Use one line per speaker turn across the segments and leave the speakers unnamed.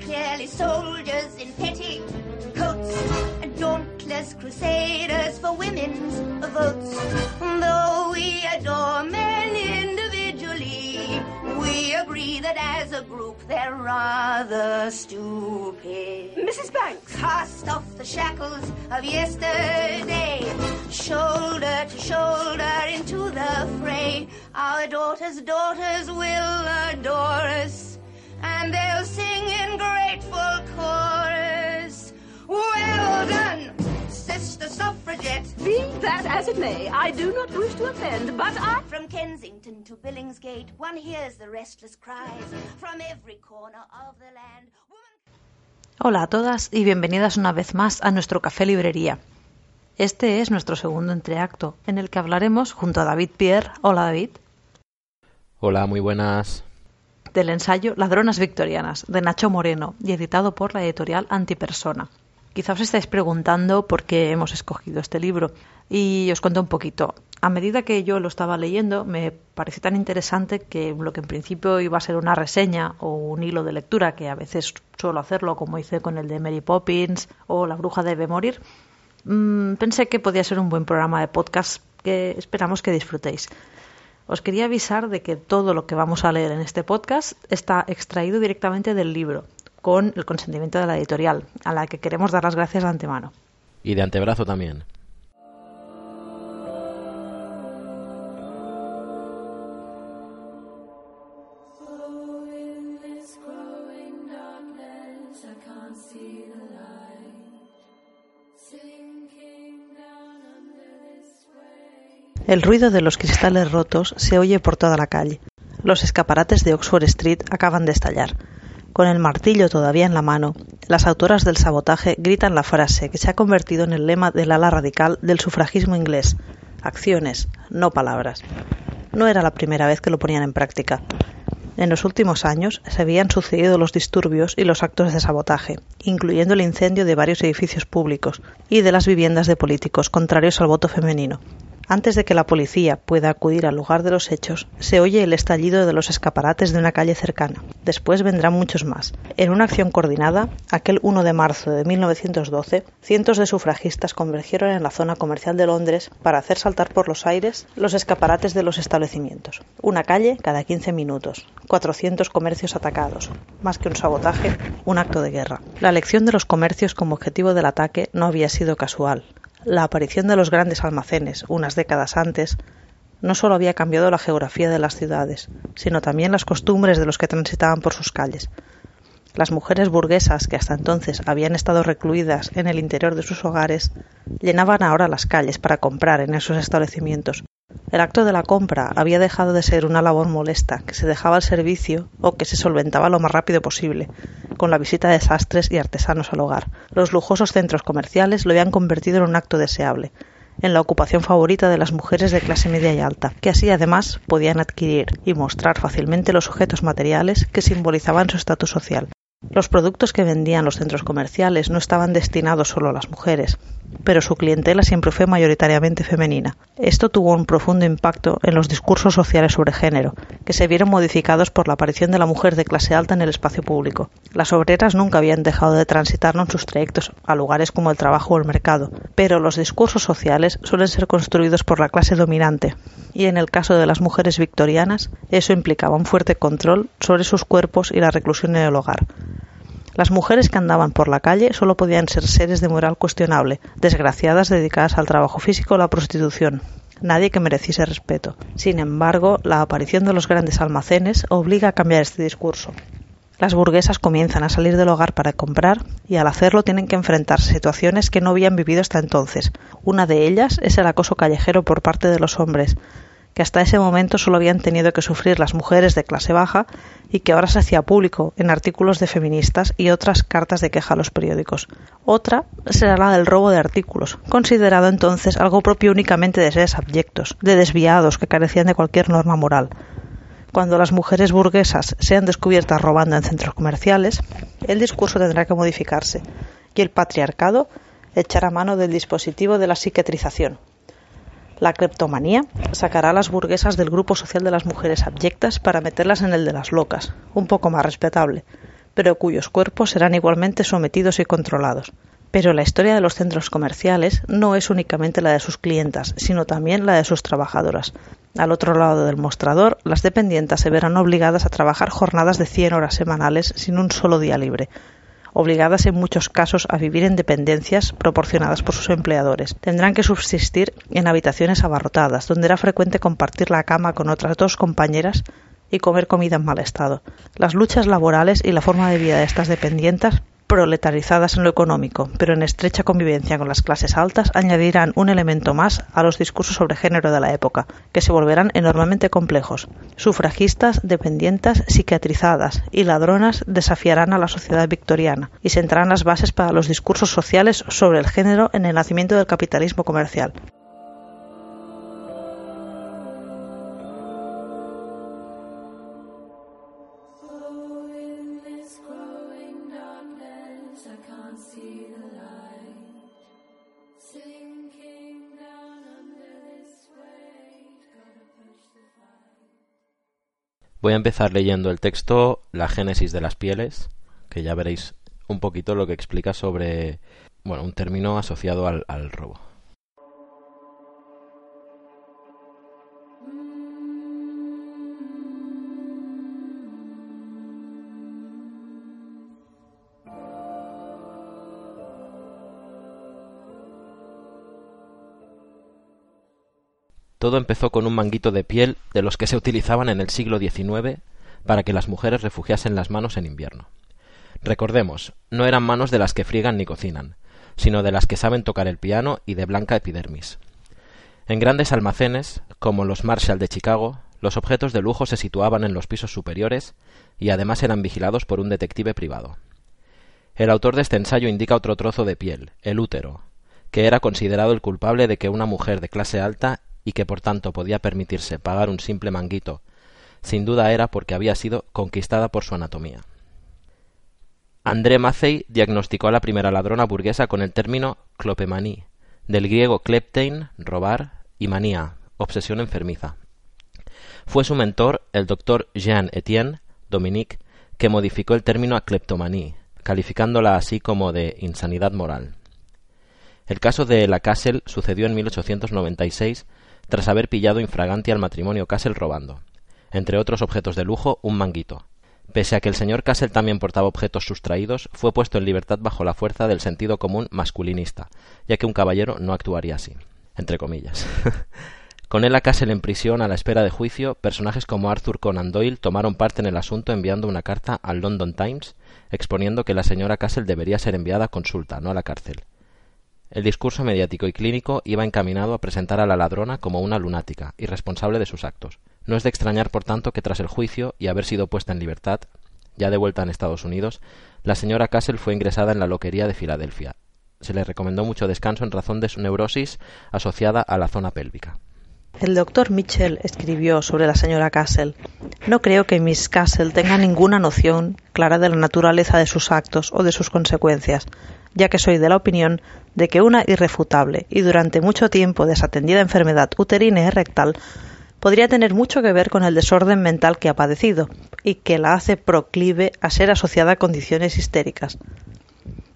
clearly soldiers in petticoats and dauntless crusaders for women's votes. Though we adore men individually, we agree that as a group they're rather stupid.
Mrs. Banks!
Cast off the shackles of yesterday, shoulder to shoulder into the fray. Our daughters' daughters will adore us, and they'll sing in grateful chorus. Well done, sister suffragette.
Be that as it may, I do not wish to offend, but I...
From Kensington to Billingsgate, one hears the restless cries from every corner of the land.
Hola a todas y bienvenidas una vez más a nuestro café librería. Este es nuestro segundo entreacto, en el que hablaremos junto a David Pierre, hola David,
Hola, muy buenas.
Del ensayo Ladronas Victorianas, de Nacho Moreno, y editado por la editorial Antipersona. Quizá os estáis preguntando por qué hemos escogido este libro, y os cuento un poquito. A medida que yo lo estaba leyendo, me pareció tan interesante que lo que en principio iba a ser una reseña o un hilo de lectura, que a veces suelo hacerlo, como hice con el de Mary Poppins o La bruja debe morir, mm, pensé que podía ser un buen programa de podcast que esperamos que disfrutéis. Os quería avisar de que todo lo que vamos a leer en este podcast está extraído directamente del libro, con el consentimiento de la editorial, a la que queremos dar las gracias de antemano.
Y de antebrazo también.
El ruido de los cristales rotos se oye por toda la calle. Los escaparates de Oxford Street acaban de estallar. Con el martillo todavía en la mano, las autoras del sabotaje gritan la frase que se ha convertido en el lema del ala radical del sufragismo inglés. Acciones, no palabras. No era la primera vez que lo ponían en práctica. En los últimos años se habían sucedido los disturbios y los actos de sabotaje, incluyendo el incendio de varios edificios públicos y de las viviendas de políticos contrarios al voto femenino. Antes de que la policía pueda acudir al lugar de los hechos, se oye el estallido de los escaparates de una calle cercana. Después vendrán muchos más. En una acción coordinada, aquel 1 de marzo de 1912, cientos de sufragistas convergieron en la zona comercial de Londres para hacer saltar por los aires los escaparates de los establecimientos. Una calle cada 15 minutos, 400 comercios atacados. Más que un sabotaje, un acto de guerra. La elección de los comercios como objetivo del ataque no había sido casual. La aparición de los grandes almacenes unas décadas antes no solo había cambiado la geografía de las ciudades, sino también las costumbres de los que transitaban por sus calles. Las mujeres burguesas, que hasta entonces habían estado recluidas en el interior de sus hogares, llenaban ahora las calles para comprar en esos establecimientos. El acto de la compra había dejado de ser una labor molesta, que se dejaba al servicio o que se solventaba lo más rápido posible, con la visita de sastres y artesanos al hogar. Los lujosos centros comerciales lo habían convertido en un acto deseable, en la ocupación favorita de las mujeres de clase media y alta, que así además podían adquirir y mostrar fácilmente los objetos materiales que simbolizaban su estatus social. Los productos que vendían los centros comerciales no estaban destinados solo a las mujeres, pero su clientela siempre fue mayoritariamente femenina. Esto tuvo un profundo impacto en los discursos sociales sobre género, que se vieron modificados por la aparición de la mujer de clase alta en el espacio público. Las obreras nunca habían dejado de transitar en sus trayectos a lugares como el trabajo o el mercado, pero los discursos sociales suelen ser construidos por la clase dominante, y en el caso de las mujeres victorianas, eso implicaba un fuerte control sobre sus cuerpos y la reclusión en el hogar. Las mujeres que andaban por la calle solo podían ser seres de moral cuestionable, desgraciadas dedicadas al trabajo físico o la prostitución. Nadie que mereciese respeto. Sin embargo, la aparición de los grandes almacenes obliga a cambiar este discurso. Las burguesas comienzan a salir del hogar para comprar y al hacerlo tienen que enfrentarse situaciones que no habían vivido hasta entonces. Una de ellas es el acoso callejero por parte de los hombres, que hasta ese momento solo habían tenido que sufrir las mujeres de clase baja y que ahora se hacía público en artículos de feministas y otras cartas de queja a los periódicos. Otra será la del robo de artículos, considerado entonces algo propio únicamente de seres abyectos, de desviados que carecían de cualquier norma moral. Cuando las mujeres burguesas sean descubiertas robando en centros comerciales, el discurso tendrá que modificarse y el patriarcado echará mano del dispositivo de la psiquiatrización, la cleptomanía sacará a las burguesas del grupo social de las mujeres abyectas para meterlas en el de las locas, un poco más respetable, pero cuyos cuerpos serán igualmente sometidos y controlados. Pero la historia de los centros comerciales no es únicamente la de sus clientas, sino también la de sus trabajadoras. Al otro lado del mostrador, las dependientas se verán obligadas a trabajar jornadas de 100 horas semanales sin un solo día libre, obligadas en muchos casos a vivir en dependencias proporcionadas por sus empleadores. Tendrán que subsistir en habitaciones abarrotadas, donde era frecuente compartir la cama con otras dos compañeras y comer comida en mal estado. Las luchas laborales y la forma de vida de estas dependientes proletarizadas en lo económico, pero en estrecha convivencia con las clases altas, añadirán un elemento más a los discursos sobre género de la época, que se volverán enormemente complejos. Sufragistas, dependientes, psiquiatrizadas y ladronas desafiarán a la sociedad victoriana y sentarán las bases para los discursos sociales sobre el género en el nacimiento del capitalismo comercial.
Voy a empezar leyendo el texto La génesis de las pieles, que ya veréis un poquito lo que explica sobre bueno, un término asociado al, al robo. Todo empezó con un manguito de piel de los que se utilizaban en el siglo XIX para que las mujeres refugiasen las manos en invierno. Recordemos, no eran manos de las que friegan ni cocinan, sino de las que saben tocar el piano y de blanca epidermis. En grandes almacenes, como los Marshall de Chicago, los objetos de lujo se situaban en los pisos superiores y además eran vigilados por un detective privado. El autor de este ensayo indica otro trozo de piel, el útero, que era considerado el culpable de que una mujer de clase alta y que por tanto podía permitirse pagar un simple manguito, sin duda era porque había sido conquistada por su anatomía. André Mazzei diagnosticó a la primera ladrona burguesa con el término clopemaní, del griego kleptein, robar, y manía, obsesión enfermiza. Fue su mentor, el doctor Jean Etienne Dominique, que modificó el término a kleptomaní, calificándola así como de insanidad moral. El caso de la Kassel sucedió en 1896 tras haber pillado infraganti al matrimonio Castle robando, entre otros objetos de lujo, un manguito. Pese a que el señor Castle también portaba objetos sustraídos, fue puesto en libertad bajo la fuerza del sentido común masculinista, ya que un caballero no actuaría así, entre comillas. Con él a Castle en prisión a la espera de juicio, personajes como Arthur Conan Doyle tomaron parte en el asunto enviando una carta al London Times exponiendo que la señora Castle debería ser enviada a consulta, no a la cárcel. El discurso mediático y clínico iba encaminado a presentar a la ladrona como una lunática, irresponsable de sus actos. No es de extrañar, por tanto, que tras el juicio y haber sido puesta en libertad, ya de vuelta en Estados Unidos, la señora Castle fue ingresada en la loquería de Filadelfia. Se le recomendó mucho descanso en razón de su neurosis asociada a la zona pélvica.
El doctor Mitchell escribió sobre la señora Castle. No creo que Miss Castle tenga ninguna noción clara de la naturaleza de sus actos o de sus consecuencias, ya que soy de la opinión de que una irrefutable y durante mucho tiempo desatendida enfermedad uterina y rectal podría tener mucho que ver con el desorden mental que ha padecido y que la hace proclive a ser asociada a condiciones histéricas.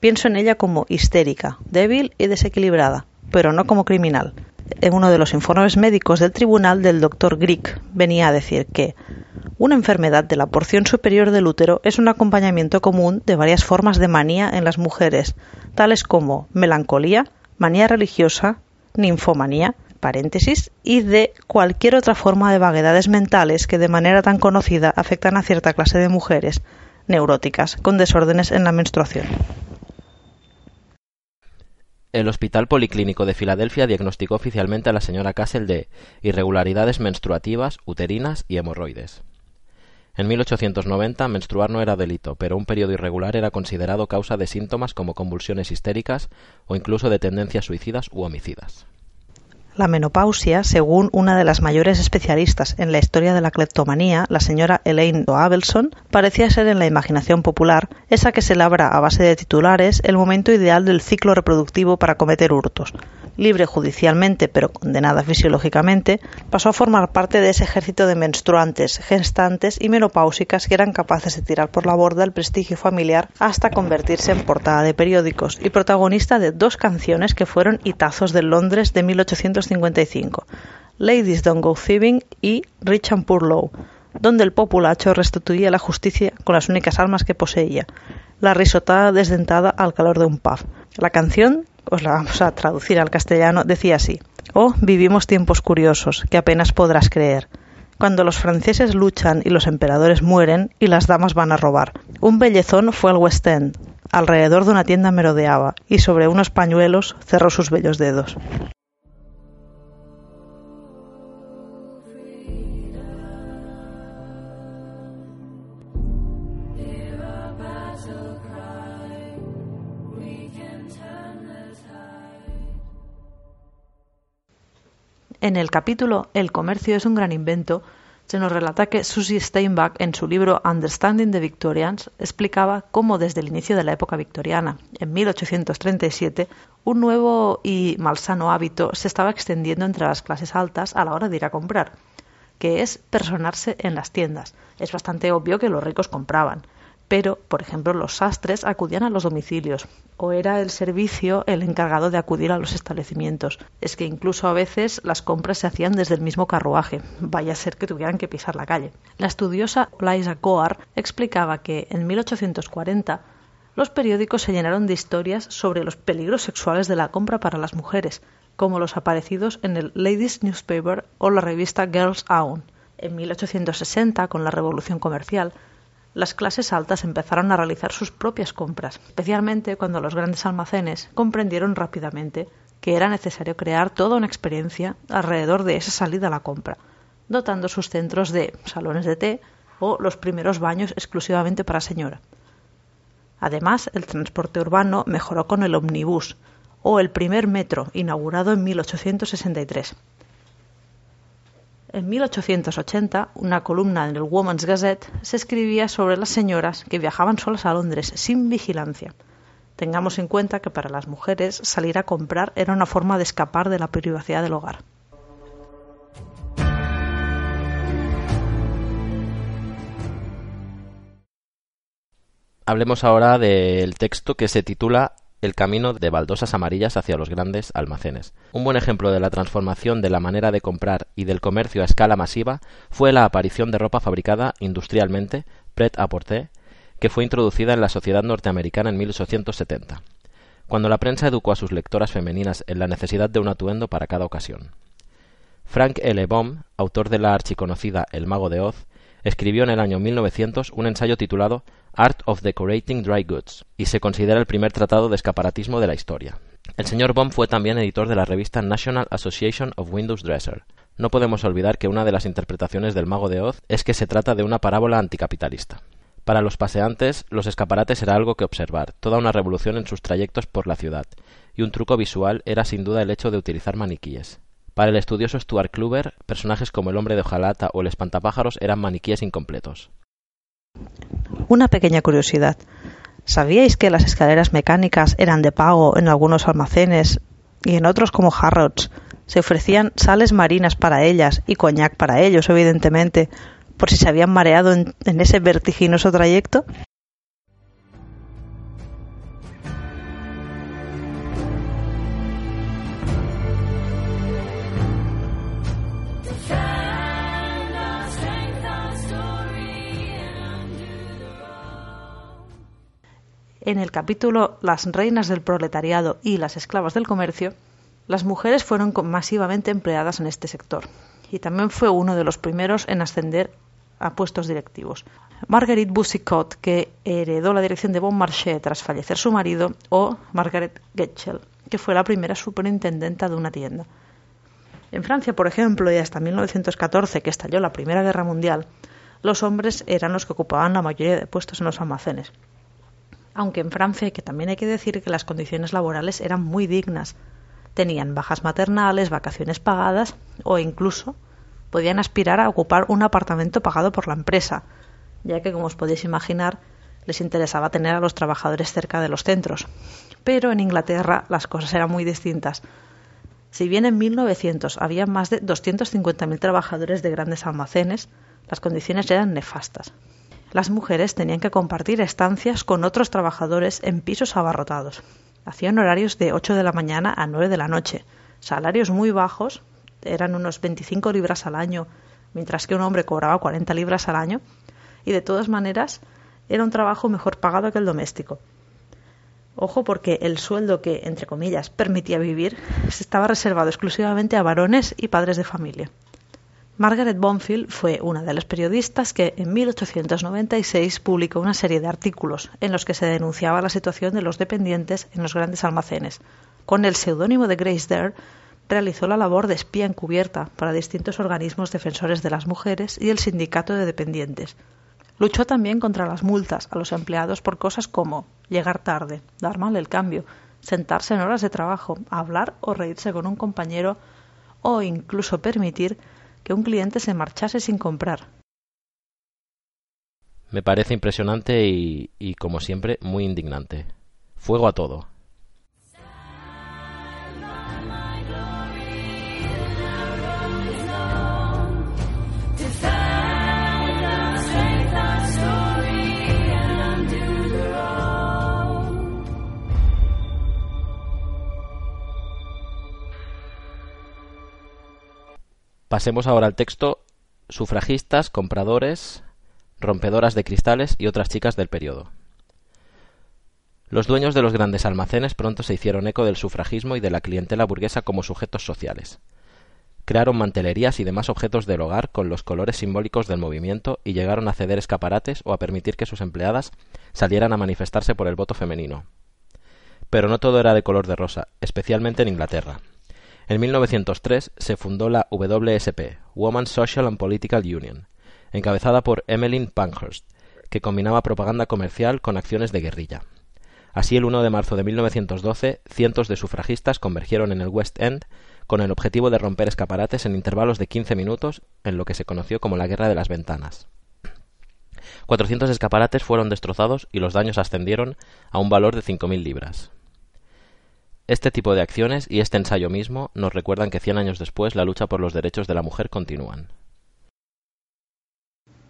Pienso en ella como histérica, débil y desequilibrada, pero no como criminal. En uno de los informes médicos del tribunal del doctor Grieg venía a decir que una enfermedad de la porción superior del útero es un acompañamiento común de varias formas de manía en las mujeres, tales como melancolía, manía religiosa, ninfomanía, paréntesis, y de cualquier otra forma de vaguedades mentales que de manera tan conocida afectan a cierta clase de mujeres neuróticas con desórdenes en la menstruación.
El Hospital Policlínico de Filadelfia diagnosticó oficialmente a la señora Castle de irregularidades menstruativas, uterinas y hemorroides. En 1890 menstruar no era delito, pero un periodo irregular era considerado causa de síntomas como convulsiones histéricas o incluso de tendencias suicidas u homicidas.
La menopausia, según una de las mayores especialistas en la historia de la cleptomanía, la señora Elaine Abelson, parecía ser en la imaginación popular esa que se labra a base de titulares el momento ideal del ciclo reproductivo para cometer hurtos. Libre judicialmente, pero condenada fisiológicamente, pasó a formar parte de ese ejército de menstruantes, gestantes y menopáusicas que eran capaces de tirar por la borda el prestigio familiar hasta convertirse en portada de periódicos y protagonista de dos canciones que fueron hitazos de Londres de 1855, Ladies Don't Go Thieving y Rich and Poor Low, donde el populacho restituía la justicia con las únicas armas que poseía, la risotada desdentada al calor de un pub. La canción, os la vamos a traducir al castellano, decía así: Oh, vivimos tiempos curiosos que apenas podrás creer. Cuando los franceses luchan y los emperadores mueren y las damas van a robar. Un bellezón fue al West End. Alrededor de una tienda merodeaba y sobre unos pañuelos cerró sus bellos dedos. En el capítulo El comercio es un gran invento, se nos relata que Susie Steinbach, en su libro Understanding the Victorians, explicaba cómo desde el inicio de la época victoriana, en 1837, un nuevo y malsano hábito se estaba extendiendo entre las clases altas a la hora de ir a comprar, que es personarse en las tiendas. Es bastante obvio que los ricos compraban, pero, por ejemplo, los sastres acudían a los domicilios o era el servicio el encargado de acudir a los establecimientos. Es que incluso a veces las compras se hacían desde el mismo carruaje, vaya a ser que tuvieran que pisar la calle. La estudiosa Liza Coar explicaba que en 1840 los periódicos se llenaron de historias sobre los peligros sexuales de la compra para las mujeres, como los aparecidos en el Ladies Newspaper o la revista Girls Own. En 1860, con la Revolución Comercial, las clases altas empezaron a realizar sus propias compras, especialmente cuando los grandes almacenes comprendieron rápidamente que era necesario crear toda una experiencia alrededor de esa salida a la compra, dotando sus centros de salones de té o los primeros baños exclusivamente para señora. Además, el transporte urbano mejoró con el omnibus o el primer metro, inaugurado en 1863 en 1880, una columna en el Woman's Gazette se escribía sobre las señoras que viajaban solas a Londres sin vigilancia. Tengamos en cuenta que para las mujeres salir a comprar era una forma de escapar de la privacidad del hogar.
Hablemos ahora del texto que se titula el camino de baldosas amarillas hacia los grandes almacenes. Un buen ejemplo de la transformación de la manera de comprar y del comercio a escala masiva fue la aparición de ropa fabricada industrialmente, pret-à-porter, que fue introducida en la sociedad norteamericana en 1870, cuando la prensa educó a sus lectoras femeninas en la necesidad de un atuendo para cada ocasión. Frank L. Baum, autor de la archiconocida El mago de Oz, escribió en el año 1900 un ensayo titulado Art of Decorating Dry Goods y se considera el primer tratado de escaparatismo de la historia. El señor Baum fue también editor de la revista National Association of Windows Dresser. No podemos olvidar que una de las interpretaciones del mago de Oz es que se trata de una parábola anticapitalista. Para los paseantes, los escaparates era algo que observar, toda una revolución en sus trayectos por la ciudad, y un truco visual era sin duda el hecho de utilizar maniquíes. Para el estudioso Stuart Kluber, personajes como el hombre de hojalata o el espantapájaros eran maniquíes incompletos.
Una pequeña curiosidad. ¿Sabíais que las escaleras mecánicas eran de pago en algunos almacenes y en otros como Harrods se ofrecían sales marinas para ellas y coñac para ellos, evidentemente, por si se habían mareado en, en ese vertiginoso trayecto? En el capítulo Las reinas del proletariado y las esclavas del comercio, las mujeres fueron masivamente empleadas en este sector y también fue uno de los primeros en ascender a puestos directivos. Marguerite Boussicot, que heredó la dirección de Bon Marché tras fallecer su marido, o Margaret Getchell, que fue la primera superintendenta de una tienda. En Francia, por ejemplo, y hasta 1914, que estalló la Primera Guerra Mundial, los hombres eran los que ocupaban la mayoría de puestos en los almacenes aunque en Francia, que también hay que decir que las condiciones laborales eran muy dignas. tenían bajas maternales, vacaciones pagadas o incluso podían aspirar a ocupar un apartamento pagado por la empresa, ya que, como os podéis imaginar, les interesaba tener a los trabajadores cerca de los centros. Pero en Inglaterra las cosas eran muy distintas. Si bien en 1900 había más de 250.000 trabajadores de grandes almacenes, las condiciones eran nefastas. Las mujeres tenían que compartir estancias con otros trabajadores en pisos abarrotados. Hacían horarios de 8 de la mañana a 9 de la noche, salarios muy bajos, eran unos 25 libras al año, mientras que un hombre cobraba 40 libras al año, y de todas maneras era un trabajo mejor pagado que el doméstico. Ojo porque el sueldo que, entre comillas, permitía vivir estaba reservado exclusivamente a varones y padres de familia. Margaret Bonfield fue una de las periodistas que en 1896 publicó una serie de artículos en los que se denunciaba la situación de los dependientes en los grandes almacenes. Con el seudónimo de Grace Dare realizó la labor de espía encubierta para distintos organismos defensores de las mujeres y el sindicato de dependientes. Luchó también contra las multas a los empleados por cosas como llegar tarde, dar mal el cambio, sentarse en horas de trabajo, hablar o reírse con un compañero o incluso permitir que un cliente se marchase sin comprar.
Me parece impresionante y, como siempre, muy indignante. Fuego a todo. Pasemos ahora al texto sufragistas, compradores, rompedoras de cristales y otras chicas del periodo. Los dueños de los grandes almacenes pronto se hicieron eco del sufragismo y de la clientela burguesa como sujetos sociales. Crearon mantelerías y demás objetos del hogar con los colores simbólicos del movimiento y llegaron a ceder escaparates o a permitir que sus empleadas salieran a manifestarse por el voto femenino. Pero no todo era de color de rosa, especialmente en Inglaterra. En 1903 se fundó la WSP, Women's Social and Political Union, encabezada por Emmeline Pankhurst, que combinaba propaganda comercial con acciones de guerrilla. Así, el 1 de marzo de 1912, cientos de sufragistas convergieron en el West End con el objetivo de romper escaparates en intervalos de 15 minutos en lo que se conoció como la Guerra de las Ventanas. 400 escaparates fueron destrozados y los daños ascendieron a un valor de 5.000 libras. Este tipo de acciones y este ensayo mismo nos recuerdan que cien años después la lucha por los derechos de la mujer continúan.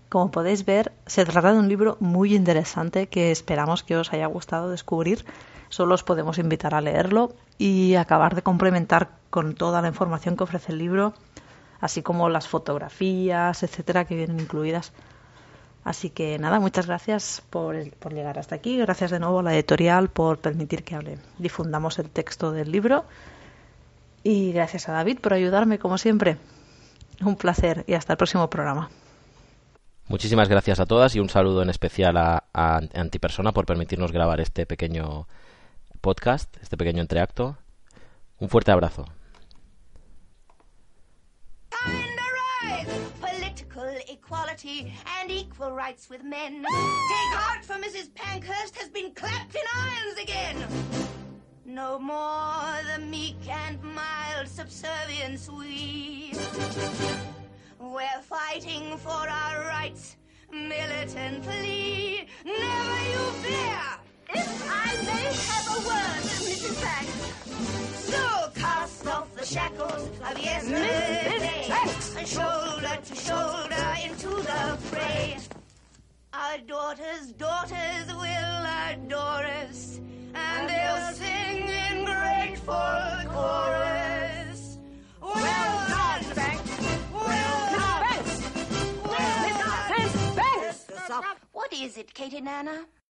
Como podéis ver, se trata de un libro muy interesante que esperamos que os haya gustado descubrir. Solo os podemos invitar a leerlo y acabar de complementar con toda la información que ofrece el libro, así como las fotografías, etcétera, que vienen incluidas. Así que nada, muchas gracias por, por, llegar hasta aquí. Gracias de nuevo a la editorial por permitir que hable, difundamos el texto del libro. Y gracias a David por ayudarme, como siempre. Un placer y hasta el próximo programa.
Muchísimas gracias a todas y un saludo en especial a, a Antipersona por permitirnos grabar este pequeño podcast, este pequeño entreacto. Un fuerte abrazo. Equality and equal rights with men. Take heart, for Mrs. Pankhurst has been clapped in irons again. No more the meek and mild subservience we. We're fighting for our rights militantly. Never you fear. If I may have a word, Mrs. Banks. So off the shackles of yesterday, and shoulder to shoulder into the fray. Our daughters' daughters will adore us, and they'll sing in grateful chorus. Well done, Banks. Well done. Banks. Well done. Banks. Banks. What is it, Katie Nana?